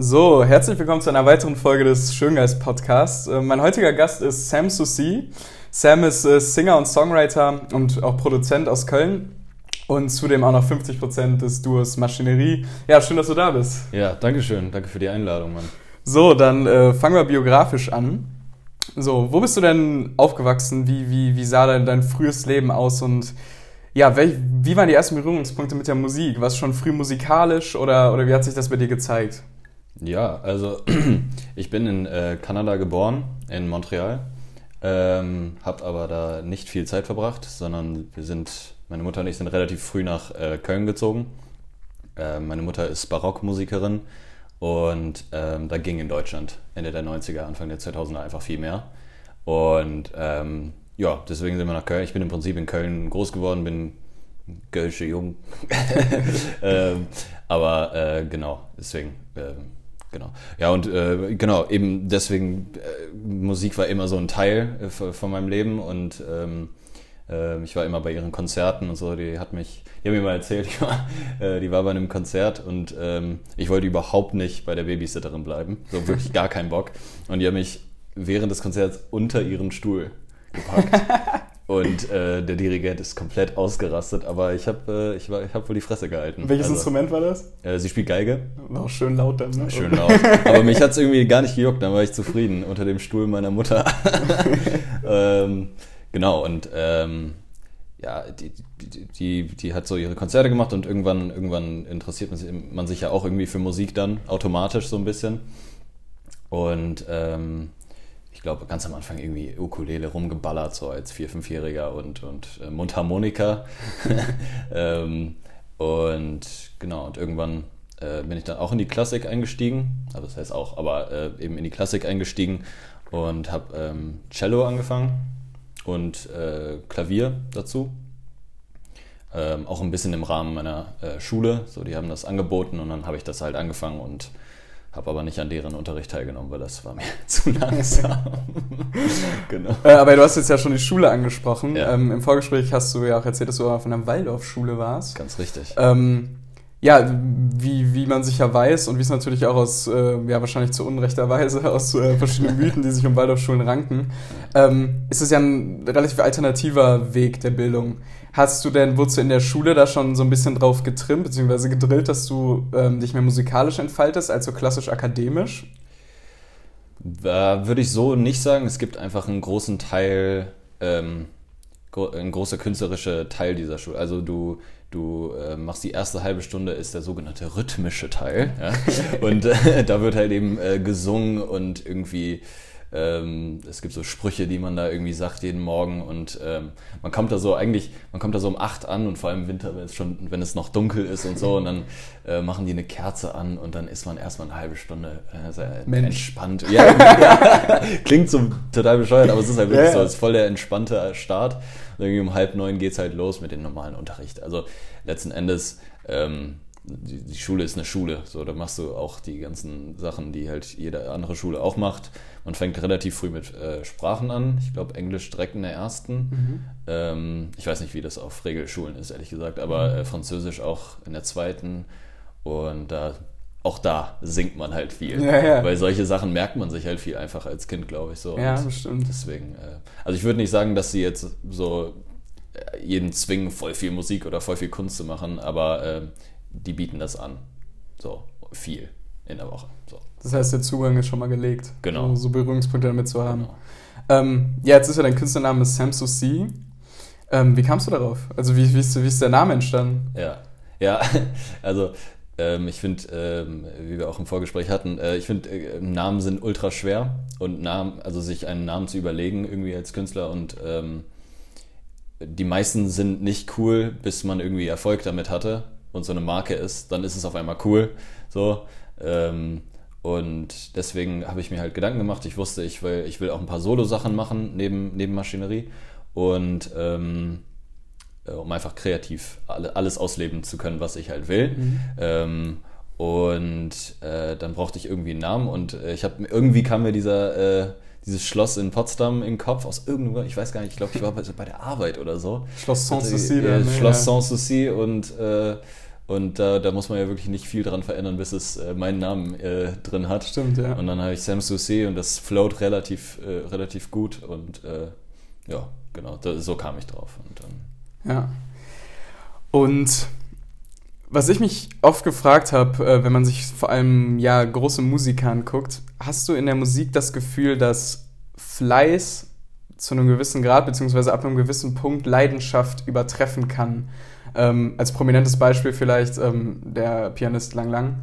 So, herzlich willkommen zu einer weiteren Folge des Schöngeist Podcasts. Äh, mein heutiger Gast ist Sam Susi. Sam ist äh, Singer und Songwriter und auch Produzent aus Köln und zudem auch noch 50% des Duos Maschinerie. Ja, schön, dass du da bist. Ja, danke schön. Danke für die Einladung, Mann. So, dann äh, fangen wir biografisch an. So, wo bist du denn aufgewachsen? Wie, wie, wie sah dein, dein frühes Leben aus? Und ja, welch, wie waren die ersten Berührungspunkte mit der Musik? Warst du schon früh musikalisch oder, oder wie hat sich das bei dir gezeigt? Ja, also ich bin in äh, Kanada geboren, in Montreal. Ähm, hab aber da nicht viel Zeit verbracht, sondern wir sind, meine Mutter und ich sind relativ früh nach äh, Köln gezogen. Äh, meine Mutter ist Barockmusikerin und ähm, da ging in Deutschland Ende der 90er, Anfang der 2000er einfach viel mehr. Und ähm, ja, deswegen sind wir nach Köln. Ich bin im Prinzip in Köln groß geworden, bin Gölsche Jung. ähm, aber äh, genau, deswegen ähm, Genau. Ja, und äh, genau, eben deswegen, äh, Musik war immer so ein Teil äh, von meinem Leben und ähm, äh, ich war immer bei ihren Konzerten und so. Die hat mich, die haben mir mal erzählt, die war, äh, die war bei einem Konzert und ähm, ich wollte überhaupt nicht bei der Babysitterin bleiben. So wirklich gar keinen Bock. Und die haben mich während des Konzerts unter ihren Stuhl gepackt. Und äh, der Dirigent ist komplett ausgerastet, aber ich habe äh, ich ich hab wohl die Fresse gehalten. Welches also, Instrument war das? Äh, sie spielt Geige. War auch schön laut dann, ne? Schön laut. aber mich hat es irgendwie gar nicht gejuckt, dann war ich zufrieden unter dem Stuhl meiner Mutter. ähm, genau, und ähm, ja, die, die, die, die, hat so ihre Konzerte gemacht und irgendwann, irgendwann interessiert man sich, man sich ja auch irgendwie für Musik dann, automatisch so ein bisschen. Und ähm, ich glaube, ganz am Anfang irgendwie Ukulele rumgeballert, so als Vier-, Fünfjähriger und, und äh, Mundharmonika. ähm, und genau, und irgendwann äh, bin ich dann auch in die Klassik eingestiegen. Also das heißt auch, aber äh, eben in die Klassik eingestiegen und habe ähm, Cello angefangen und äh, Klavier dazu. Ähm, auch ein bisschen im Rahmen meiner äh, Schule. So, die haben das angeboten und dann habe ich das halt angefangen und habe aber nicht an deren Unterricht teilgenommen, weil das war mir zu langsam. genau. Äh, aber du hast jetzt ja schon die Schule angesprochen. Ja. Ähm, Im Vorgespräch hast du ja auch erzählt, dass du auf einer Waldorfschule warst. Ganz richtig. Ähm, ja, wie, wie man sicher weiß und wie es natürlich auch aus, äh, ja wahrscheinlich zu unrechter Weise, aus äh, verschiedenen Mythen, die sich um Waldorfschulen ranken, ähm, ist es ja ein relativ alternativer Weg der Bildung. Hast du denn, wurdest du in der Schule da schon so ein bisschen drauf getrimmt, beziehungsweise gedrillt, dass du ähm, dich mehr musikalisch entfaltest, als so klassisch akademisch? Da würde ich so nicht sagen. Es gibt einfach einen großen Teil, ähm, ein großer künstlerischer Teil dieser Schule. Also du, du äh, machst die erste halbe Stunde, ist der sogenannte rhythmische Teil. Ja? Und äh, da wird halt eben äh, gesungen und irgendwie ähm, es gibt so Sprüche, die man da irgendwie sagt jeden Morgen und ähm, man kommt da so eigentlich, man kommt da so um acht an und vor allem im Winter, wenn es schon, wenn es noch dunkel ist und so und dann äh, machen die eine Kerze an und dann ist man erstmal eine halbe Stunde äh, entspannt. Ja, ja, klingt so total bescheuert, aber es ist halt wirklich ja, so, es ist voll der entspannte Start. Und irgendwie um halb neun geht es halt los mit dem normalen Unterricht. Also letzten Endes ähm, die, die, Schule ist eine Schule. So, da machst du auch die ganzen Sachen, die halt jede andere Schule auch macht. Man fängt relativ früh mit äh, Sprachen an. Ich glaube, Englisch direkt in der ersten. Mhm. Ähm, ich weiß nicht, wie das auf Regelschulen ist, ehrlich gesagt, aber mhm. äh, Französisch auch in der zweiten. Und da, auch da singt man halt viel. Ja, ja. Weil solche Sachen merkt man sich halt viel einfacher als Kind, glaube ich. So. Ja, bestimmt. Deswegen, äh, also ich würde nicht sagen, dass sie jetzt so äh, jeden zwingen, voll viel Musik oder voll viel Kunst zu machen, aber äh, die bieten das an. So, viel in der Woche. So. Das heißt, der Zugang ist schon mal gelegt. Genau. Um so Berührungspunkte damit zu haben. Genau. Ähm, ja, jetzt ist ja dein Künstlername Sam Susi. Ähm, wie kamst du darauf? Also, wie, wie, ist, wie ist der Name entstanden? Ja, ja, also ähm, ich finde, ähm, wie wir auch im Vorgespräch hatten, äh, ich finde, äh, Namen sind ultra schwer und Namen, also sich einen Namen zu überlegen irgendwie als Künstler und ähm, die meisten sind nicht cool, bis man irgendwie Erfolg damit hatte und so eine Marke ist, dann ist es auf einmal cool. So. Und deswegen habe ich mir halt Gedanken gemacht. Ich wusste, ich will, ich will auch ein paar Solo-Sachen machen neben, neben Maschinerie. Und ähm, äh, um einfach kreativ alles ausleben zu können, was ich halt will. Mhm. Ähm, und äh, dann brauchte ich irgendwie einen Namen und äh, ich habe irgendwie kam mir dieser äh, dieses Schloss in Potsdam im Kopf aus irgendwo, ich weiß gar nicht, ich glaube, ich war bei, bei, der Arbeit oder so. Schloss Sanssouci. Äh, Schloss Sanssouci und äh, Und da, da muss man ja wirklich nicht viel dran verändern, bis es äh, meinen Namen äh, drin hat. Stimmt, ja. Und dann habe ich Sam Susi und das float relativ, äh, relativ gut. Und äh, ja, genau, da, so kam ich drauf. Und dann Ja. Und was ich mich oft gefragt habe, äh, wenn man sich vor allem ja große Musiker anguckt, hast du in der Musik das Gefühl, dass Fleiß zu einem gewissen Grad beziehungsweise ab einem gewissen Punkt Leidenschaft übertreffen kann? Ähm, als prominentes Beispiel vielleicht ähm, der Pianist Lang Lang,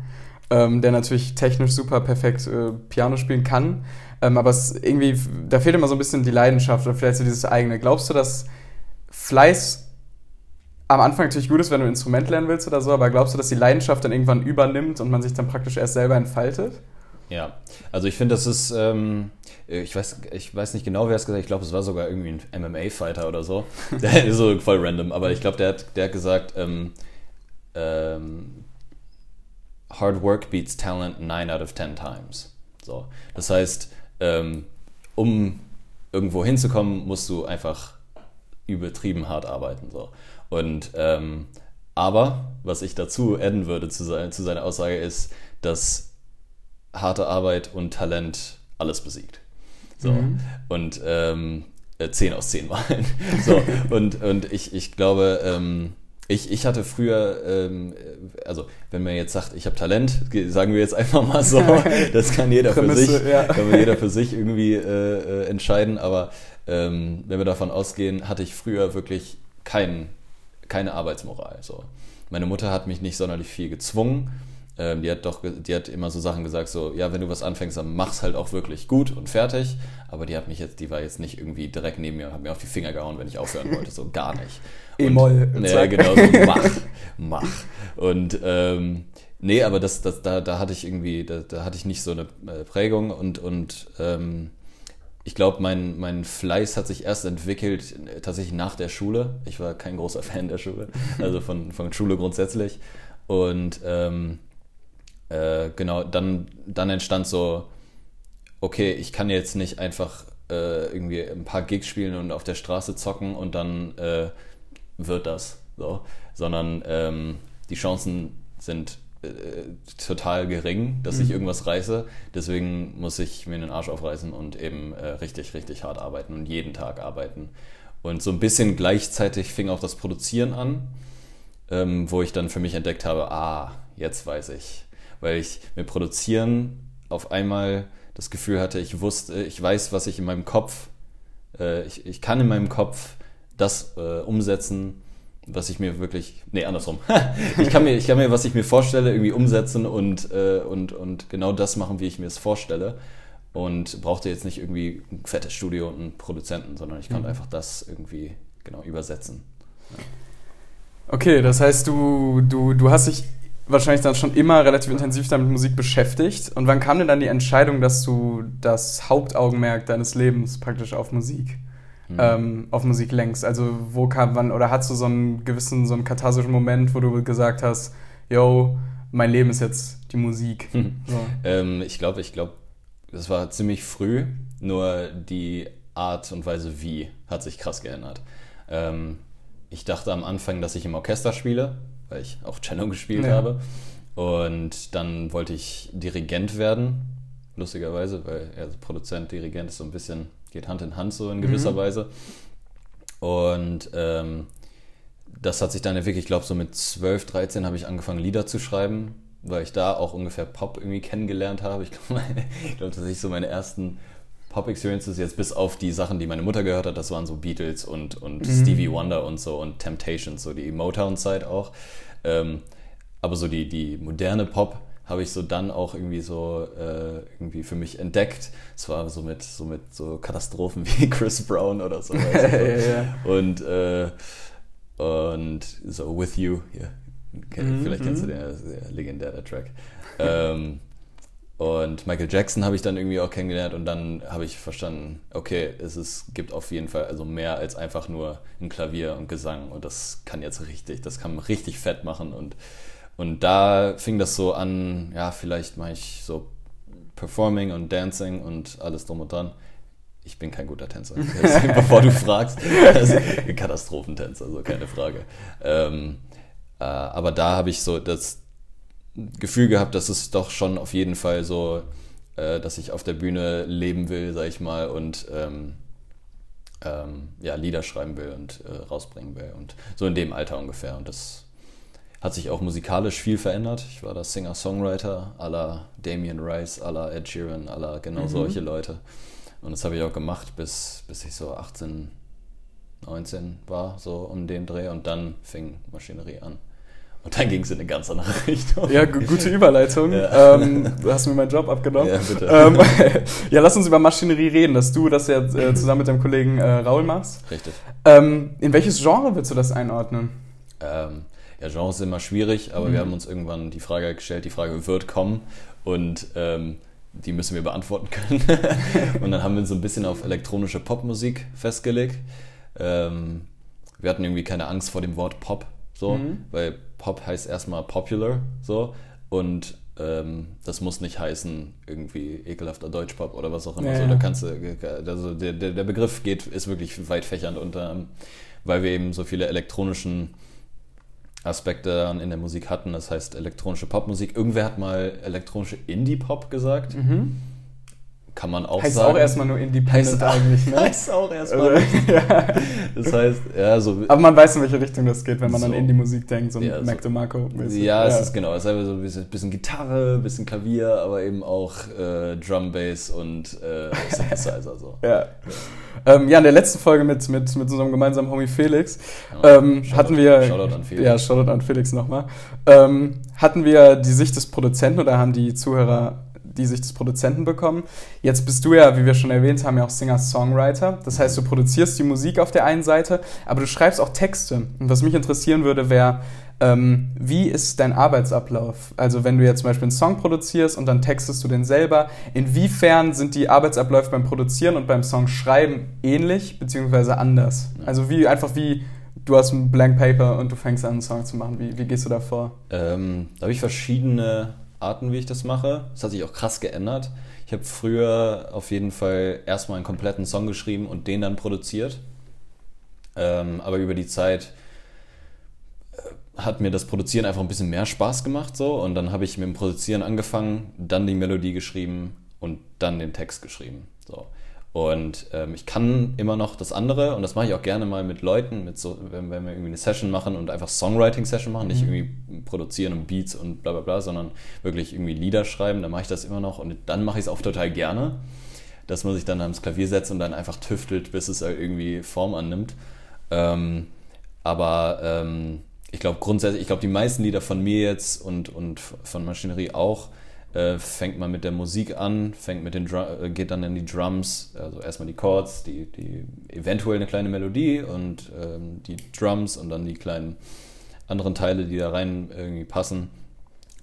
ähm, der natürlich technisch super perfekt äh, Piano spielen kann, ähm, aber es irgendwie da fehlt immer so ein bisschen die Leidenschaft oder vielleicht so dieses eigene. Glaubst du, dass Fleiß am Anfang natürlich gut ist, wenn du ein Instrument lernen willst oder so, aber glaubst du, dass die Leidenschaft dann irgendwann übernimmt und man sich dann praktisch erst selber entfaltet? Ja, also ich finde, das ist, ähm, ich, weiß, ich weiß nicht genau, wer es gesagt hat, ich glaube, es war sogar irgendwie ein MMA-Fighter oder so. Der ist so voll random, aber ich glaube, der hat, der hat gesagt, ähm, ähm, Hard work beats talent 9 out of 10 times. So. Das heißt, ähm, um irgendwo hinzukommen, musst du einfach übertrieben hart arbeiten. So. Und ähm, aber was ich dazu adden würde zu, sein, zu seiner Aussage ist, dass harte Arbeit und Talent alles besiegt. So. Mhm. Und ähm, äh, 10 aus 10 Malen. so. Und, und ich, ich glaube, ähm, ich, ich hatte früher, ähm, also wenn man jetzt sagt, ich habe Talent, sagen wir jetzt einfach mal so, das kann jeder für Prämisse, sich, ja. kann jeder für sich irgendwie äh, äh, entscheiden, aber ähm, wenn wir davon ausgehen, hatte ich früher wirklich kein, keine Arbeitsmoral. So. Meine Mutter hat mich nicht sonderlich viel gezwungen. Ähm, die hat doch, die hat immer so Sachen gesagt, so, ja, wenn du was anfängst, dann mach's halt auch wirklich gut und fertig. Aber die hat mich jetzt, die war jetzt nicht irgendwie direkt neben mir und hat mir auf die Finger gehauen, wenn ich aufhören wollte, so gar nicht. Und- E-Moll, Ja, genau, so, mach, mach. Und ähm, nee, aber das, das, da, da hatte ich irgendwie, da, da hatte ich nicht so eine äh, Prägung und, und ähm, ich glaube, mein, mein Fleiß hat sich erst entwickelt äh, tatsächlich nach der Schule. Ich war kein großer Fan der Schule, also von, von Schule grundsätzlich. Und ähm, äh, genau, dann, dann entstand so, okay, ich kann jetzt nicht einfach äh, irgendwie ein paar Gigs spielen und auf der Straße zocken und dann äh, wird das so, sondern ähm, die Chancen sind äh, total gering, dass ich irgendwas reiße. Deswegen muss ich mir den Arsch aufreißen und eben äh, richtig, richtig hart arbeiten und jeden Tag arbeiten. Und so ein bisschen gleichzeitig fing auch das Produzieren an, ähm, wo ich dann für mich entdeckt habe, ah, jetzt weiß ich. Weil ich mit Produzieren auf einmal das Gefühl hatte, ich wusste, ich weiß, was ich in meinem Kopf, äh, ich, ich kann in meinem Kopf das äh, umsetzen, was ich mir wirklich, nee, andersrum. ich, kann mir, ich kann mir, was ich mir vorstelle, irgendwie umsetzen und, äh, und, und genau das machen, wie ich mir es vorstelle. Und brauchte jetzt nicht irgendwie ein fettes Studio und einen Produzenten, sondern ich konnte einfach das irgendwie genau übersetzen. Okay, das heißt, du, du, du hast dich wahrscheinlich dann schon immer relativ intensiv damit Musik beschäftigt. Und wann kam denn dann die Entscheidung, dass du das Hauptaugenmerk deines Lebens praktisch auf Musik, ähm, auf Musik lenkst? Also wo kam wann, oder hast du so einen gewissen, so einen katharsischen Moment, wo du gesagt hast, yo, mein Leben ist jetzt die Musik. So. Ähm, ich glaube, ich glaube, das war ziemlich früh, nur die Art und Weise, wie, hat sich krass geändert. Ähm, ich dachte am Anfang, dass ich im Orchester spiele, weil ich auch Cello gespielt Ja. habe. Und dann wollte ich Dirigent werden, lustigerweise, weil also Produzent, Dirigent ist so ein bisschen, geht Hand in Hand so in gewisser Mhm. Weise. Und ähm, das hat sich dann entwickelt, ich glaube so mit 12, 13 habe ich angefangen Lieder zu schreiben, weil ich da auch ungefähr Pop irgendwie kennengelernt habe. Ich glaube, glaub, dass ich so meine ersten Pop-Experiences jetzt bis auf die Sachen, die meine Mutter gehört hat, das waren so Beatles und, und Stevie Wonder und so und Temptations, so die Motown-Zeit auch. Ähm, aber so die, die moderne Pop habe ich so dann auch irgendwie so äh, irgendwie für mich entdeckt. Es war so mit so mit so Katastrophen wie Chris Brown oder so. Ja, ja. Und äh, und so With You, ja. Mhm, Vielleicht kennst du mhm. den, das ist ja legendär, der Track. ähm, und Michael Jackson habe ich dann irgendwie auch kennengelernt und dann habe ich verstanden, okay, es ist, gibt auf jeden Fall also mehr als einfach nur ein Klavier und Gesang und das kann jetzt richtig, das kann man richtig fett machen und, und da fing das so an, ja, vielleicht mache ich so Performing und Dancing und alles drum und dran. Ich bin kein guter Tänzer, bevor du fragst. Also, Katastrophentänzer, so keine Frage. Ähm, Äh, aber da habe ich so das Gefühl gehabt, dass es doch schon auf jeden Fall so, äh, dass ich auf der Bühne leben will, sag ich mal, und ähm, ähm, ja, Lieder schreiben will und äh, rausbringen will. Und so in dem Alter ungefähr. Und das hat sich auch musikalisch viel verändert. Ich war da Singer-Songwriter à la Damien Rice, à la Ed Sheeran, à la genau mhm. solche Leute. Und das habe ich auch gemacht, bis, bis ich so 18, 19 war, so um den Dreh. Und dann fing Maschinerie an. Und dann ging es in eine ganz andere Richtung. Ja, gute Überleitung. Ja. Ähm, du hast mir meinen Job abgenommen. Ja, bitte. Ähm, ja, lass uns über Maschinerie reden, dass du das ja äh, zusammen mit deinem Kollegen äh, Raul machst. Richtig. Ähm, in welches Genre willst du das einordnen? Ähm, ja, Genre ist immer schwierig, aber mhm. wir haben uns irgendwann die Frage gestellt, die Frage wird kommen und ähm, die müssen wir beantworten können. und dann haben wir uns so ein bisschen auf elektronische Popmusik festgelegt. Ähm, wir hatten irgendwie keine Angst vor dem Wort Pop, so, mhm. weil Pop heißt erstmal popular, so, und ähm, das muss nicht heißen irgendwie ekelhafter Deutschpop oder was auch immer. Ja, so, da kannst du, also der, der Begriff geht, ist wirklich weit fächernd und ähm, weil wir eben so viele elektronischen Aspekte in der Musik hatten, das heißt elektronische Popmusik. Irgendwer hat mal elektronische Indie-Pop gesagt. Mhm kann man auch heißt sagen. Heißt auch erstmal nur Independent heißt, eigentlich, ne? Heißt auch erstmal. Also, ja. Das heißt, ja, so. Aber man weiß, in welche Richtung das geht, wenn man so, an Indie-Musik denkt, so ja, Mac DeMarco. -mäßig. Ja, es ist genau. Es ist einfach so ein bisschen, Gitarre, ein bisschen Klavier, aber eben auch äh, Drum, Bass und äh, Synthesizer. so. ja. Ja. Ähm, ja, in der letzten Folge mit, mit, mit unserem gemeinsamen Homie Felix ähm, hatten wir. Shoutout an Felix. Ja, Shoutout an Felix nochmal. Ähm, hatten wir die Sicht des Produzenten oder haben die Zuhörer die Sicht des Produzenten bekommen. Jetzt bist du ja, wie wir schon erwähnt haben, ja auch Singer-Songwriter. Das heißt, du produzierst die Musik auf der einen Seite, aber du schreibst auch Texte. Und was mich interessieren würde, wäre, ähm, wie ist dein Arbeitsablauf? Also wenn du jetzt zum Beispiel einen Song produzierst und dann textest du den selber, inwiefern sind die Arbeitsabläufe beim Produzieren und beim Songschreiben ähnlich beziehungsweise anders? Also wie einfach wie du hast ein Blank Paper und du fängst an, einen Song zu machen. Wie, wie gehst du da vor? Ähm, da habe ich verschiedene Arten, wie ich das mache. Das hat sich auch krass geändert. Ich habe früher auf jeden Fall erstmal einen kompletten Song geschrieben und den dann produziert. Ähm, aber über die Zeit äh, hat mir das Produzieren einfach ein bisschen mehr Spaß gemacht so und dann habe ich mit dem Produzieren angefangen, dann die Melodie geschrieben und dann den Text geschrieben. So. Und ähm, ich kann immer noch das andere und das mache ich auch gerne mal mit Leuten, mit so, wenn, wenn wir irgendwie eine Session machen und einfach Songwriting-Session machen, mhm. nicht irgendwie produzieren und Beats und bla bla bla, sondern wirklich irgendwie Lieder schreiben, dann mache ich das immer noch und dann mache ich es auch total gerne, dass man sich dann ans Klavier setzt und dann einfach tüftelt, bis es irgendwie Form annimmt. Ähm, aber ähm, ich glaube grundsätzlich, ich glaube die meisten Lieder von mir jetzt und, und von Maschinerie auch, äh, fängt man mit der Musik an, fängt mit den äh, geht dann in die Drums, also erstmal die Chords, die, die eventuell eine kleine Melodie und ähm, die Drums und dann die kleinen anderen Teile, die da rein irgendwie passen.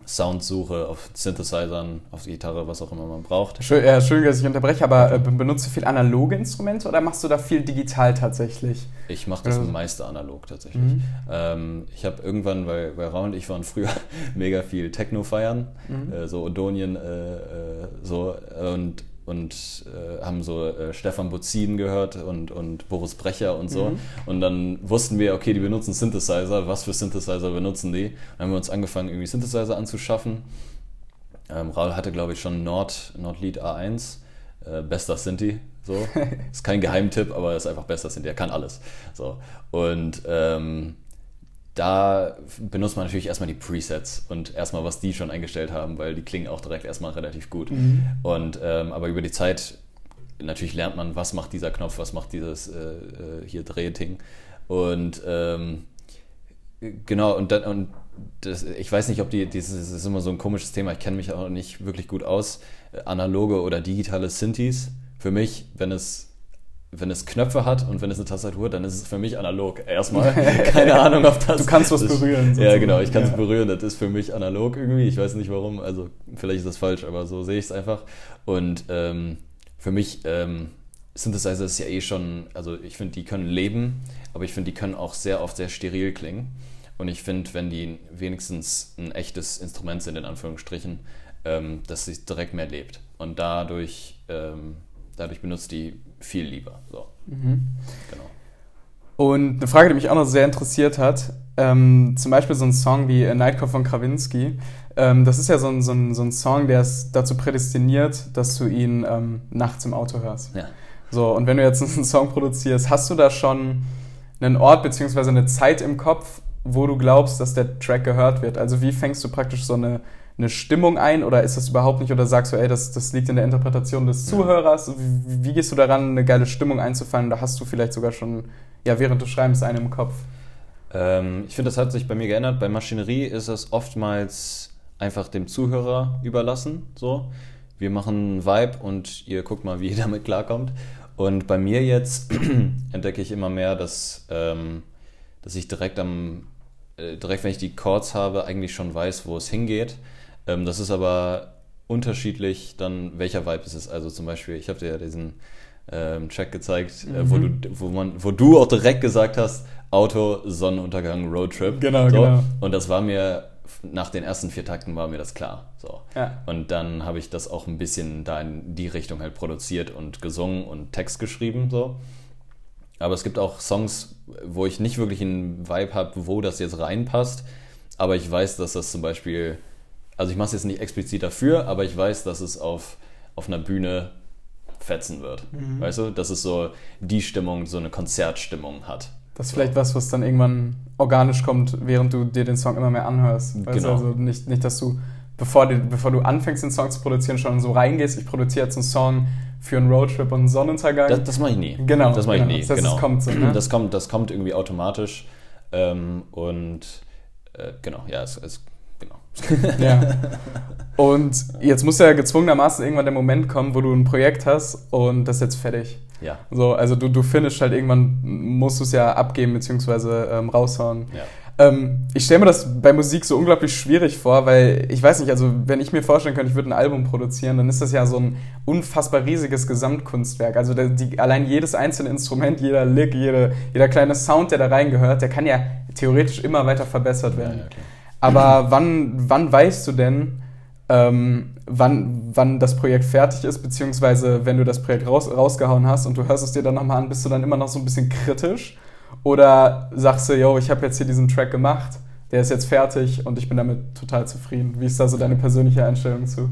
Soundsuche auf Synthesizern, auf Gitarre, was auch immer man braucht. Schön, ja, Entschuldigung, dass ich unterbreche, aber äh, benutzt du viel analoge Instrumente oder machst du da viel digital tatsächlich? Ich mache das also. meiste analog tatsächlich. Mhm. Ähm, ich habe irgendwann, weil, weil Raul und ich waren früher mega viel Techno feiern, mhm. äh, so Odonien, äh, äh so und und äh, haben so äh, Stefan Bozin gehört und, und Boris Brecher und so. Mhm. Und dann wussten wir, okay, die benutzen Synthesizer. Was für Synthesizer benutzen die? Dann haben wir uns angefangen, irgendwie Synthesizer anzuschaffen. Ähm, Raul hatte, glaube ich, schon Nord, Nordlead A1. Äh, bester Synthi. So. ist kein Geheimtipp, aber ist einfach bester Synthi. Er kann alles. So. Und ähm, da benutzt man natürlich erstmal die Presets und erstmal, was die schon eingestellt haben, weil die klingen auch direkt erstmal relativ gut. Mhm. Und ähm, aber über die Zeit natürlich lernt man, was macht dieser Knopf, was macht dieses äh, äh hier Drehding. Und ähm, genau, und, dann, und das, ich weiß nicht, ob die, dieses das ist immer so ein komisches Thema, ich kenne mich auch nicht wirklich gut aus, analoge oder digitale Synthes. Für mich, wenn es wenn es Knöpfe hat und wenn es eine Tastatur, dann ist es für mich analog. Erstmal keine Ahnung, ob das. Du kannst was berühren. Ja, genau, ich kann es ja. berühren. Das ist für mich analog irgendwie. Ich weiß nicht warum. Also vielleicht ist das falsch, aber so sehe ich es einfach. Und ähm, für mich ähm, Synthesizer ist ja eh schon, also ich finde, die können leben, aber ich finde, die können auch sehr oft sehr steril klingen. Und ich finde, wenn die wenigstens ein echtes Instrument sind, in Anführungsstrichen, ähm, dass sie direkt mehr lebt. Und dadurch, ähm, dadurch benutzt die viel lieber. So. Mhm. Genau. Und eine Frage, die mich auch noch sehr interessiert hat, ähm, zum Beispiel so ein Song wie A Nightclub von Krawinski. Ähm, das ist ja so ein, so, ein, so ein Song, der ist dazu prädestiniert, dass du ihn ähm, nachts im Auto hörst. Ja. So, und wenn du jetzt einen Song produzierst, hast du da schon einen Ort bzw. eine Zeit im Kopf, wo du glaubst, dass der Track gehört wird? Also wie fängst du praktisch so eine, eine Stimmung ein oder ist das überhaupt nicht oder sagst du, ey, das, das liegt in der Interpretation des Zuhörers? Wie, wie gehst du daran, eine geile Stimmung einzufangen? Da hast du vielleicht sogar schon, ja, während du schreibst, einen im Kopf. Ähm, ich finde, das hat sich bei mir geändert. Bei Maschinerie ist es oftmals einfach dem Zuhörer überlassen. So, wir machen einen Vibe und ihr guckt mal, wie ihr damit klarkommt. Und bei mir jetzt entdecke ich immer mehr, dass, ähm, dass ich direkt am, äh, direkt wenn ich die Chords habe, eigentlich schon weiß, wo es hingeht. Ähm, das ist aber unterschiedlich dann, welcher Vibe es ist. Also zum Beispiel, ich habe dir ja diesen ähm, Track gezeigt, mhm. äh, wo, du, wo, man, wo du auch direkt gesagt hast, Auto, Sonnenuntergang, Roadtrip. Genau, so. genau. Und das war mir, nach den ersten vier Takten war mir das klar. So. Ja. Und dann habe ich das auch ein bisschen da in die Richtung halt produziert und gesungen und Text geschrieben. So. Aber es gibt auch Songs, wo ich nicht wirklich einen Vibe habe, wo das jetzt reinpasst. Aber ich weiß, dass das zum Beispiel, also ich mache es jetzt nicht explizit dafür, aber ich weiß, dass es auf, auf einer Bühne fetzen wird. Mhm. Weißt du, dass es so die Stimmung, so eine Konzertstimmung hat. Das ist vielleicht was, was dann irgendwann organisch kommt, während du dir den Song immer mehr anhörst. Weißt genau. Also nicht, nicht, dass du, bevor, die, bevor du anfängst, den Song zu produzieren, schon so reingehst, ich produziere jetzt einen Song für einen Roadtrip und einen Sonnenuntergang. Das, das mache ich nie. Genau. Das mache ich genau. nie. Das heißt, genau. es kommt so, ne? Das kommt, das kommt irgendwie automatisch. Ähm, und äh, genau, ja, es, es. Ja. Und jetzt muss ja gezwungenermaßen irgendwann der Moment kommen, wo du ein Projekt hast und das ist jetzt fertig. Ja. So, also du, du findest halt irgendwann, musst du es ja abgeben bzw. Ähm, raushauen. Ja. Ähm, ich stelle mir das bei Musik so unglaublich schwierig vor, weil ich weiß nicht, also wenn ich mir vorstellen könnte, ich würde ein Album produzieren, dann ist das ja so ein unfassbar riesiges Gesamtkunstwerk. Also die, allein jedes einzelne Instrument, jeder Lick, jede, jeder kleine Sound, der da reingehört, der kann ja theoretisch immer weiter verbessert werden. Ja, ja, Aber wann, wann weißt du denn, ähm, wann, wann das Projekt fertig ist, beziehungsweise wenn du das Projekt raus, rausgehauen hast und du hörst es dir dann nochmal an, bist du dann immer noch so ein bisschen kritisch? Oder sagst du, yo, ich habe jetzt hier diesen Track gemacht, der ist jetzt fertig und ich bin damit total zufrieden? Wie ist da so deine persönliche Einstellung zu?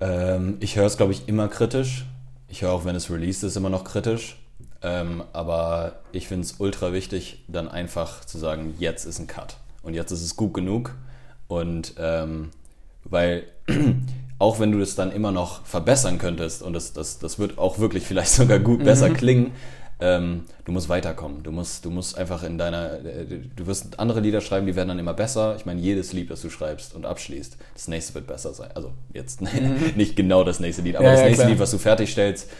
Ähm, ich höre es, glaube ich, immer kritisch. Ich höre auch, wenn es released ist, immer noch kritisch. Ähm, aber ich finde es ultra wichtig, dann einfach zu sagen, jetzt ist ein Cut. Und jetzt ist es gut genug. Und ähm, weil auch wenn du das dann immer noch verbessern könntest und das, das, das wird auch wirklich vielleicht sogar gut besser mhm. klingen, ähm, du musst weiterkommen. Du musst, du musst einfach in deiner, äh, du wirst andere Lieder schreiben, die werden dann immer besser. Ich meine, jedes Lied, das du schreibst und abschließt, das nächste wird besser sein. Also jetzt mhm. nicht genau das nächste Lied, aber ja, das nächste klar. Lied, was du fertigstellst,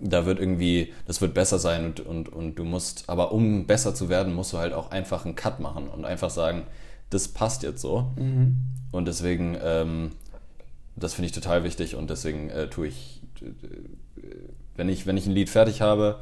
da wird irgendwie, das wird besser sein und, und, und du musst, aber um besser zu werden, musst du halt auch einfach einen Cut machen und einfach sagen, das passt jetzt so. Mhm. Und deswegen, ähm, das finde ich total wichtig und deswegen äh, tue ich, äh, wenn ich, wenn ich ein Lied fertig habe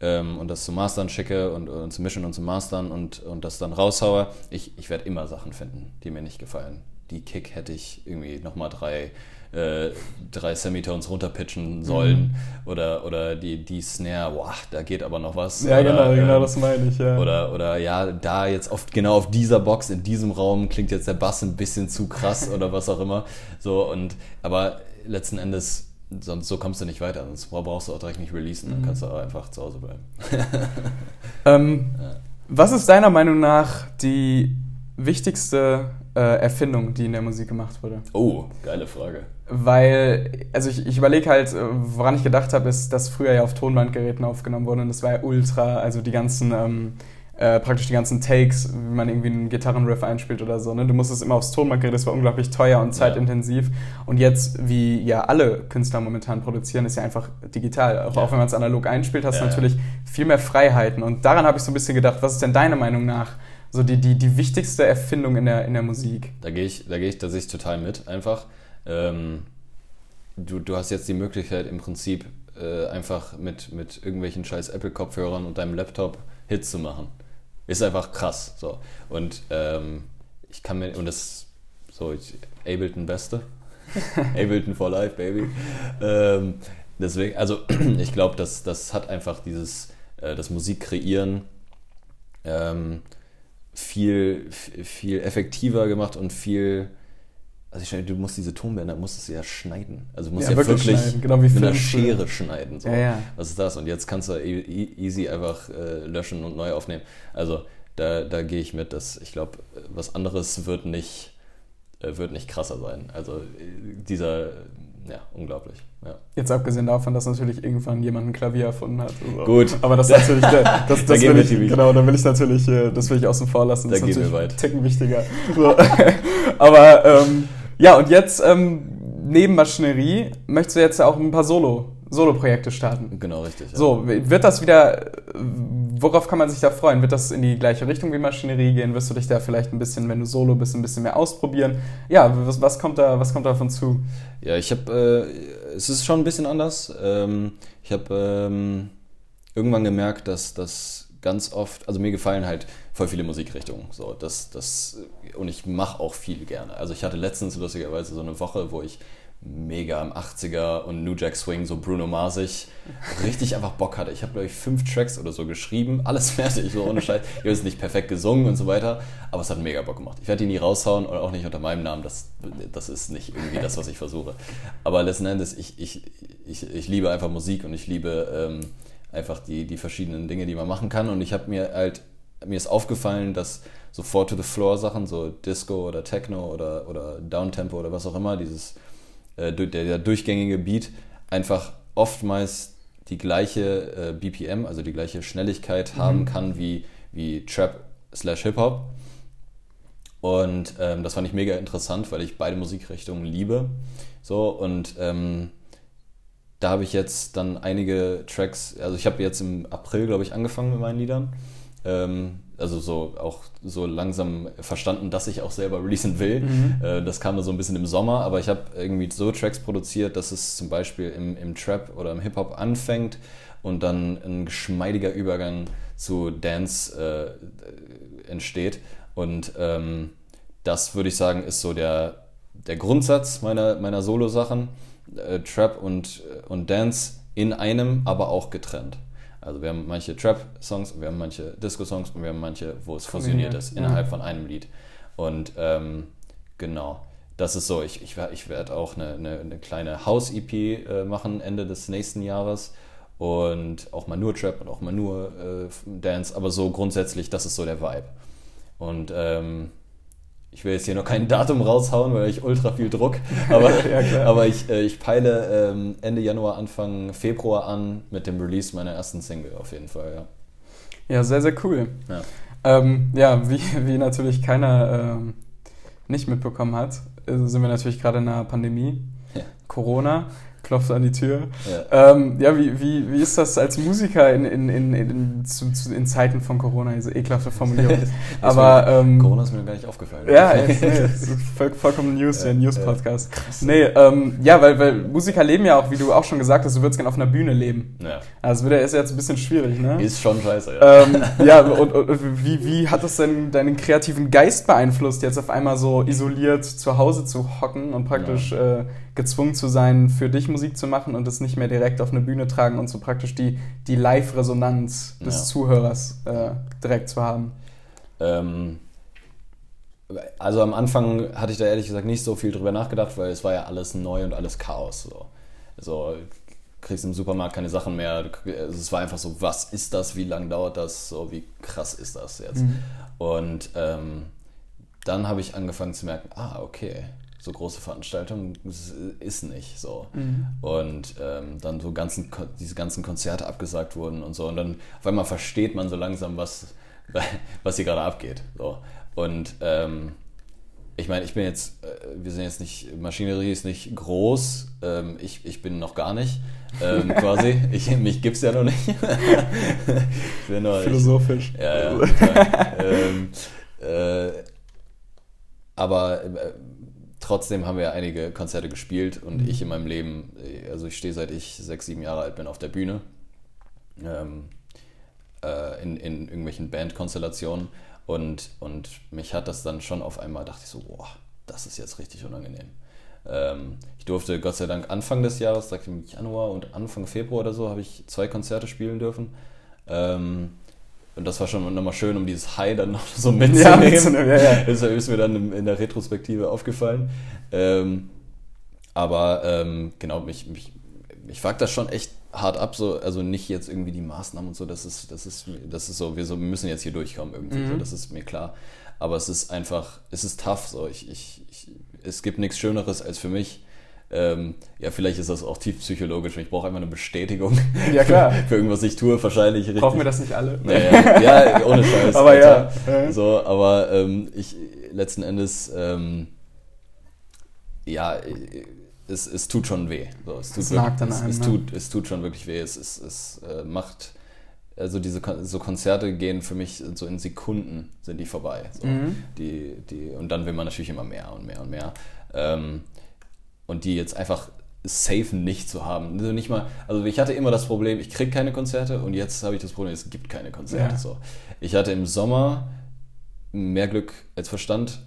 ähm, und das zum Mastern schicke und, und zum Mischen und zum Mastern und, und das dann raushaue, ich, ich werde immer Sachen finden, die mir nicht gefallen. Die Kick hätte ich irgendwie nochmal drei äh, drei Semitones runterpitchen sollen mhm. oder, oder die, die Snare, boah, da geht aber noch was. Ja, oder, genau, genau, das meine ich, ja. Oder, oder ja, da jetzt oft genau auf dieser Box, in diesem Raum klingt jetzt der Bass ein bisschen zu krass oder was auch immer. So, und aber letzten Endes sonst so kommst du nicht weiter. Sonst brauchst du auch direkt nicht releasen. Dann mhm. kannst du auch einfach zu Hause bleiben. ähm, ja. Was ist deiner Meinung nach die wichtigste äh, Erfindung, die in der Musik gemacht wurde? Oh, geile Frage. Weil, also ich, ich überlege halt, äh, woran ich gedacht habe, ist, dass früher ja auf Tonbandgeräten aufgenommen wurde und das war ja ultra, also die ganzen, ähm, äh, praktisch die ganzen Takes, wie man irgendwie einen Gitarrenriff einspielt oder so. Ne? Du musstest immer aufs Tonbandgerät, das war unglaublich teuer und zeitintensiv. Ja. Und jetzt, wie ja alle Künstler momentan produzieren, ist ja einfach digital. Auch, ja. auch wenn man es analog einspielt, hast du natürlich viel mehr Freiheiten. Und daran habe ich so ein bisschen gedacht, was ist denn deiner Meinung nach so die, die, die wichtigste Erfindung in der, in der Musik? Da gehe ich, da geh ich tatsächlich total mit, einfach ähm, du, du hast jetzt die Möglichkeit im Prinzip äh, einfach mit, mit irgendwelchen scheiß Apple-Kopfhörern und deinem Laptop Hits zu machen. Ist einfach krass. So. Und ähm, ich kann mir, und das so, ich, Ableton Beste. Ableton for Life, Baby. Ähm, deswegen, also ich glaube, das, das hat einfach dieses äh, das Musik kreieren ähm, viel, viel effektiver gemacht und viel. Also ich stelle, du musst diese Tonbänder, musst du ja schneiden. Also du musst ja, ja wirklich, wirklich genau, wie mit einer Schere schneiden. So. Ja, ja. Was ist das? Und jetzt kannst du e, e easy einfach äh, löschen und neu aufnehmen. Also da, da gehe ich mit, dass ich glaube, was anderes wird nicht, äh, wird nicht krasser sein. Also äh, dieser ja, unglaublich. Ja. Jetzt abgesehen davon, dass natürlich irgendwann jemand ein Klavier erfunden hat. Also. Gut. Aber das natürlich, das, das, da will ich, genau, da will ich natürlich, äh, das will ich außen vor lassen. Das da ist natürlich wir weit. Ticken wichtiger. So. Aber ähm, ja, und jetzt ähm, neben Maschinerie möchtest du jetzt auch ein paar Solo Solo-Projekte starten. Genau, richtig. Ja. So, wird das wieder, worauf kann man sich da freuen? Wird das in die gleiche Richtung wie Maschinerie gehen? Wirst du dich da vielleicht ein bisschen, wenn du Solo bist, ein bisschen mehr ausprobieren? Ja, was, was kommt da, was kommt davon zu? Ja, ich habe, äh, es ist schon ein bisschen anders. Ähm, ich habe ähm, irgendwann gemerkt, dass das ganz oft, also mir gefallen halt voll viele Musikrichtungen. So, das, das, und ich mache auch viel gerne. Also ich hatte letztens lustigerweise so eine Woche, wo ich mega am 80er und New Jack Swing, so Bruno Marsig, richtig einfach Bock hatte. Ich habe, glaube ich, fünf Tracks oder so geschrieben, alles fertig, so ohne Scheiß. Ich habe es nicht perfekt gesungen und so weiter, aber es hat mega Bock gemacht. Ich werde die nie raushauen und auch nicht unter meinem Namen, das, das ist nicht irgendwie das, was ich versuche. Aber letzten Endes, ich, ich, ich, ich liebe einfach Musik und ich liebe ähm, einfach die, die verschiedenen Dinge, die man machen kann und ich habe mir halt, mir ist aufgefallen, dass so Four to the Floor Sachen, so Disco oder Techno oder, oder Downtempo oder was auch immer, dieses äh, der, der, durchgängige Beat einfach oftmals die gleiche äh, BPM, also die gleiche Schnelligkeit mhm. haben kann wie, wie Trap slash Hip-Hop. Und ähm, das fand ich mega interessant, weil ich beide Musikrichtungen liebe. So, und ähm, da habe ich jetzt dann einige Tracks, also ich habe jetzt im April, glaube ich, angefangen mit meinen Liedern. Ähm, also so auch so langsam verstanden, dass ich auch selber releasen will. Mhm. Äh, das kam so ein bisschen im Sommer, aber ich habe irgendwie so Tracks produziert, dass es zum Beispiel im, im Trap oder im Hip-Hop anfängt und dann ein geschmeidiger Übergang zu Dance äh, entsteht. Und ähm, das würde ich sagen, ist so der, der Grundsatz meiner, meiner Solo-Sachen. Äh, Trap und, und Dance in einem, aber auch getrennt. Also wir haben manche Trap-Songs, wir haben manche Disco-Songs und wir haben manche, wo es fusioniert ist innerhalb von einem Lied. Und ähm, genau, das ist so. Ich, ich, ich werde auch eine, eine, eine kleine House-EP äh, machen Ende des nächsten Jahres und auch mal nur Trap und auch mal nur äh, Dance, aber so grundsätzlich, das ist so der Vibe. Und ähm, ich will jetzt hier noch kein Datum raushauen, weil ich ultra viel Druck, aber, ja, aber ich, äh, ich peile ähm, Ende Januar, Anfang Februar an mit dem Release meiner ersten Single auf jeden Fall, ja. Ja, sehr, sehr cool. Ja, ähm, ja wie, wie natürlich keiner ähm, nicht mitbekommen hat, äh, sind wir natürlich gerade in einer Pandemie. Ja. Corona klopft an die Tür. Ja, ähm, ja wie, wie, wie ist das als Musiker in, in, in, in, zu, zu, in Zeiten von Corona, diese ekelhafte Formulierung. Aber ähm, Corona ist mir gar nicht aufgefallen. Ja, jetzt, nee, voll, vollkommen News, ja, News-Podcast. Äh, nee, ähm, ja, weil, weil Musiker leben ja auch, wie du auch schon gesagt hast, du würdest gerne auf einer Bühne leben. Ja. Also wird ist jetzt ein bisschen schwierig, ne? Ist schon scheiße, ja. Ähm, ja, und, und wie, wie hat das denn deinen kreativen Geist beeinflusst, jetzt auf einmal so isoliert zu Hause zu hocken und praktisch ja. äh, gezwungen zu sein, für dich Musik zu machen und es nicht mehr direkt auf eine Bühne tragen und so praktisch die, die Live-Resonanz des ja. Zuhörers äh, direkt zu haben? Ähm, also am Anfang hatte ich da ehrlich gesagt nicht so viel drüber nachgedacht, weil es war ja alles neu und alles Chaos. So, so kriegst im Supermarkt keine Sachen mehr. Es war einfach so, was ist das? Wie lange dauert das? So, wie krass ist das jetzt? Mhm. Und ähm, dann habe ich angefangen zu merken, ah, okay, so große Veranstaltungen ist nicht so. Mhm. Und ähm, dann so ganzen, diese ganzen Konzerte abgesagt wurden und so. Und dann auf einmal versteht man so langsam, was, was hier gerade abgeht. So. Und ähm, ich meine, ich bin jetzt, äh, wir sind jetzt nicht, Maschinerie ist nicht groß, ähm, ich, ich bin noch gar nicht, ähm, quasi. Ich, mich gibt es ja noch nicht. noch, Philosophisch. Ich, ja, ja. ähm, äh, aber äh, trotzdem haben wir einige Konzerte gespielt und mhm. ich in meinem Leben, also ich stehe seit ich sechs, sieben Jahre alt bin auf der Bühne, ähm, äh, in, in irgendwelchen Bandkonstellationen und, und mich hat das dann schon auf einmal, dachte ich so, boah, das ist jetzt richtig unangenehm. Ähm, ich durfte Gott sei Dank Anfang des Jahres, sagt im Januar und Anfang Februar oder so, habe ich zwei Konzerte spielen dürfen. Ähm, und das war schon nochmal schön, um dieses High dann noch so mitzunehmen. Ja, mitzunehmen ja, ja. Das ist mir dann in der Retrospektive aufgefallen. Ähm, aber ähm, genau, mich, mich, mich fuckt das schon echt hart ab, so, also nicht jetzt irgendwie die Maßnahmen und so, das ist, das ist, das ist so, wir, so, müssen jetzt hier durchkommen irgendwie, mhm. so, das ist mir klar. Aber es ist einfach, es ist tough, so, ich, ich, ich es gibt nichts Schöneres als für mich, ähm, ja, vielleicht ist das auch tief psychologisch. Ich brauche einfach eine Bestätigung. Ja, klar. für irgendwas ich tue, wahrscheinlich richtig. Brauchen wir das nicht alle? Naja, ja, ohne Scheiß. aber Alter. ja. So, aber ähm, ich, letzten Endes, ähm, ja, es, es tut schon weh. So, es, tut es wirklich, an einem, es, es, ne? tut, es tut schon wirklich weh. Es, es, es äh, macht, also diese so Konzerte gehen für mich so in Sekunden sind die vorbei. So. Mhm. Die, die, und dann will man natürlich immer mehr und mehr und mehr. Ähm, und die jetzt einfach safe nicht zu haben. Also nicht mal, also ich hatte immer das Problem, ich kriege keine Konzerte und jetzt habe ich das Problem, es gibt keine Konzerte. Ja. So. Ich hatte im Sommer mehr Glück als Verstand.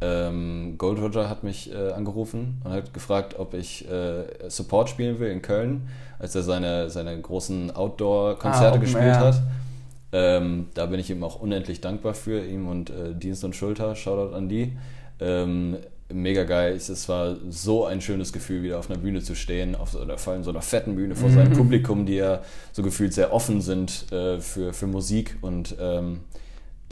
Ähm, Gold Roger hat mich äh, angerufen und hat gefragt, ob ich äh, Support spielen will in Köln, als er seine, seine großen Outdoor-Konzerte ah, gespielt ja. hat. Ähm, da bin ich ihm auch unendlich dankbar für, ihm und äh, Dienst und Schulter, Shoutout an die. Ähm, mega geil. Es war so ein schönes Gefühl, wieder auf einer Bühne zu stehen, auf so, oder vor allem so einer fetten Bühne vor mhm. seinem Publikum, die ja so gefühlt sehr offen sind äh, für, für Musik und ähm,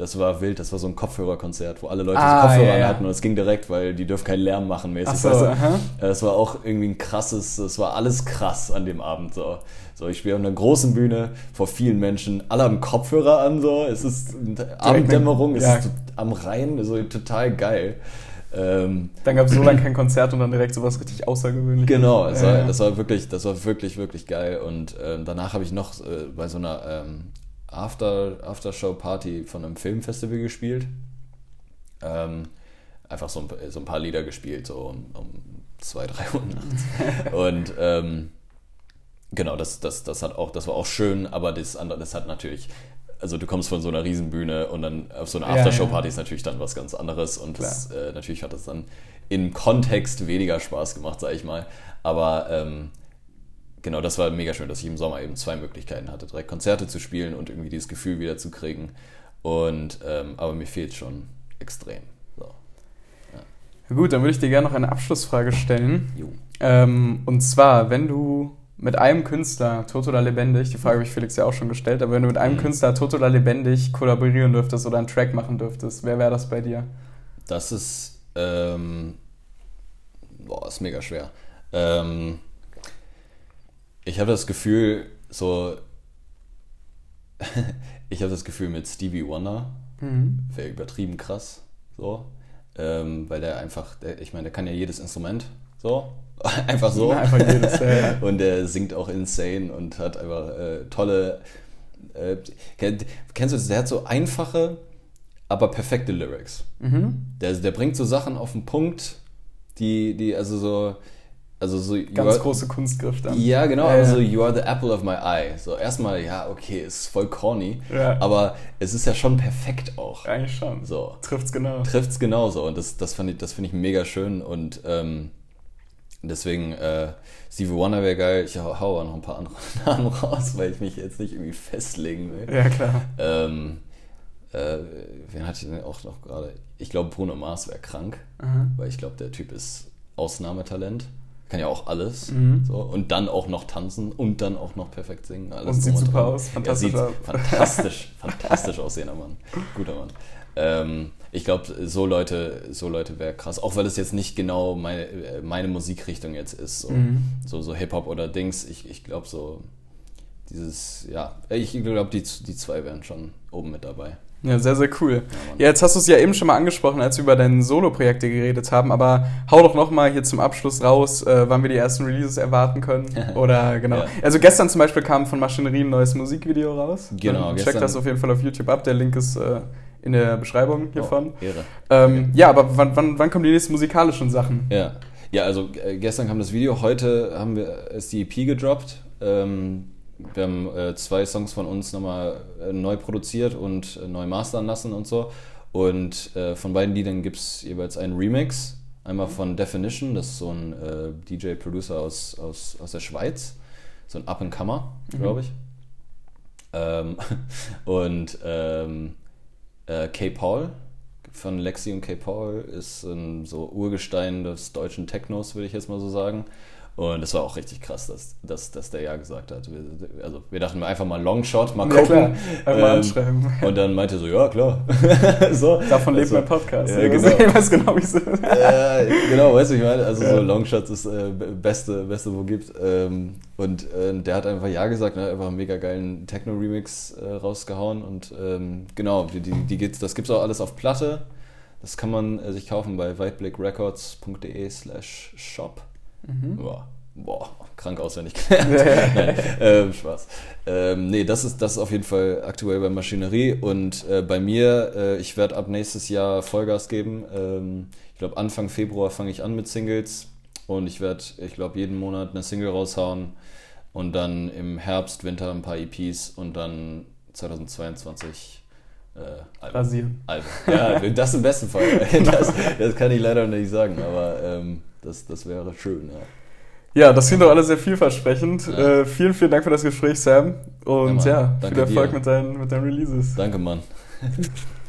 das war wild, das war so ein Kopfhörerkonzert, wo alle Leute ah, Kopfhörer ja, hatten und es ging direkt, weil die dürfen keinen Lärm machen mäßig. So, weißt du? Es war auch irgendwie ein krasses, es war alles krass an dem Abend so. So, ich spiele auf einer großen Bühne vor vielen Menschen, alle haben Kopfhörer an so, es ist Abenddämmerung, es ja. ist am Rhein, so total geil. Ähm, dann gab es so lange kein Konzert und dann direkt sowas richtig Außergewöhnliches. Genau, das, war, das war wirklich, das war wirklich, wirklich geil. Und ähm, danach habe ich noch äh, bei so einer ähm, After, Aftershow-Party von einem Filmfestival gespielt. Ähm, einfach so ein, so ein, paar Lieder gespielt, so um, um zwei, drei Uhr nachts. und ähm, genau, das, das, das hat auch, das war auch schön, aber das andere, das hat natürlich also du kommst von so einer Riesenbühne und dann auf so eine Aftershow-Party ist natürlich dann was ganz anderes und das, äh, natürlich hat das dann im Kontext weniger Spaß gemacht, sag ich mal. Aber ähm, genau, das war mega schön, dass ich im Sommer eben zwei Möglichkeiten hatte, drei Konzerte zu spielen und irgendwie dieses Gefühl wieder zu kriegen. Und ähm, aber mir fehlt schon extrem. So. Ja. Gut, dann würde ich dir gerne noch eine Abschlussfrage stellen. Ähm, und zwar, wenn du mit einem Künstler, tot oder lebendig, die Frage habe ich Felix ja auch schon gestellt, aber wenn du mit einem mhm. Künstler, tot oder lebendig, kollaborieren dürftest oder einen Track machen dürftest, wer wäre das bei dir? Das ist, ähm, boah, ist mega schwer. Ähm, ich habe das Gefühl, so, ich habe das Gefühl mit Stevie Wonder, mhm. wäre übertrieben krass, so, ähm, weil der einfach, der, ich meine, der kann ja jedes Instrument, so, einfach so. Ja, einfach jedes, ja. Und er singt auch insane und hat einfach äh, tolle. Äh, kennst du das? Der hat so einfache, aber perfekte Lyrics. Mhm. Der, der bringt so Sachen auf den Punkt, die, die also so. Also so, Ganz are, große Kunstgriff dann. Ja, genau. Ja, also, you are the apple of my eye. So, erstmal, ja, okay, ist voll corny. Ja. Aber es ist ja schon perfekt auch. Eigentlich schon. So. Trifft's genau. Trifft's genauso. Und das, das, ich, das finde ich mega schön. Und ähm, Deswegen, äh, Stevie Wonder wäre geil. Ich hau, hau auch noch ein paar andere Namen raus, weil ich mich jetzt nicht irgendwie festlegen will. Ja, klar. Ähm, äh, wen hatte ich denn auch noch gerade? Ich glaube, Bruno Mars wäre krank, Aha. weil ich glaube, der Typ ist Ausnahmetalent. Kann ja auch alles. Mhm. So. Und dann auch noch tanzen und dann auch noch perfekt singen. Alles und sieht super aus. Fantastisch. Ja, fantastisch, fantastisch aussehender Mann. Guter Mann. Ähm, ich glaube, so Leute, so Leute wäre krass. Auch weil es jetzt nicht genau meine, meine Musikrichtung jetzt ist. So, mhm. so, so Hip-Hop oder Dings. Ich, ich glaube so, dieses, ja, ich glaube, die, die zwei wären schon oben mit dabei. Ja, sehr, sehr cool. Ja, jetzt hast du es ja eben schon mal angesprochen, als wir über deine Solo-Projekte geredet haben, aber hau doch noch mal hier zum Abschluss raus, äh, wann wir die ersten Releases erwarten können. Oder genau. Ja. Also gestern zum Beispiel kam von Maschinerie ein neues Musikvideo raus. Genau. Check das auf jeden Fall auf YouTube ab. Der Link ist äh, in der Beschreibung hiervon. Oh, Ehre. Ähm, ja, aber wann, wann, wann kommen die nächsten musikalischen Sachen? Ja, ja also äh, gestern kam das Video, heute haben wir, ist die EP gedroppt. Ähm, wir haben äh, zwei Songs von uns nochmal äh, neu produziert und äh, neu mastern lassen und so. Und äh, von beiden Liedern gibt es jeweils einen Remix. Einmal von Definition, das ist so ein äh, DJ-Producer aus, aus, aus der Schweiz. So ein Up-and-Comer, glaube mhm. ich. Ähm, und ähm, äh, K. Paul von Lexi und K. Paul ist ein so Urgestein des deutschen Technos, würde ich jetzt mal so sagen. Und das war auch richtig krass, dass, dass, dass der ja gesagt hat. Wir, also wir dachten einfach mal Longshot, mal gucken. Ja, klar. Einfach ähm, mal anschreiben. Und dann meinte er so, ja klar. so, Davon lebt also, mein Podcast. Ja, genau. Ich weiß genau, wie es ist. ja, genau, weißt du, ich meine, also ja. so Longshots ist äh, beste, beste, wo gibt. Ähm, und äh, der hat einfach ja gesagt, ne, einfach einen mega geilen Techno-Remix äh, rausgehauen. Und ähm, genau, die, die, die geht's, das gibt's auch alles auf Platte. Das kann man äh, sich kaufen bei weitblickrecords.de slash shop. Mhm. Boah, boah, krank auswendig gelernt. Nein, ähm, Spaß. Ähm, nee, das ist, das ist auf jeden Fall aktuell bei Maschinerie und äh, bei mir, äh, ich werde ab nächstes Jahr Vollgas geben. Ähm, ich glaube, Anfang Februar fange ich an mit Singles und ich werde, ich glaube, jeden Monat eine Single raushauen und dann im Herbst, Winter ein paar EPs und dann 2022 äh, Alben. Rasieren. Alben. Ja, das im besten Fall. Das, das kann ich leider nicht sagen, aber ähm, das, das wäre schön, ja. Ja, das klingt doch alles sehr vielversprechend. Ja. Äh, vielen, vielen Dank für das Gespräch, Sam. Und ja, ja viel Erfolg mit deinen, mit deinen Releases. Danke, Mann.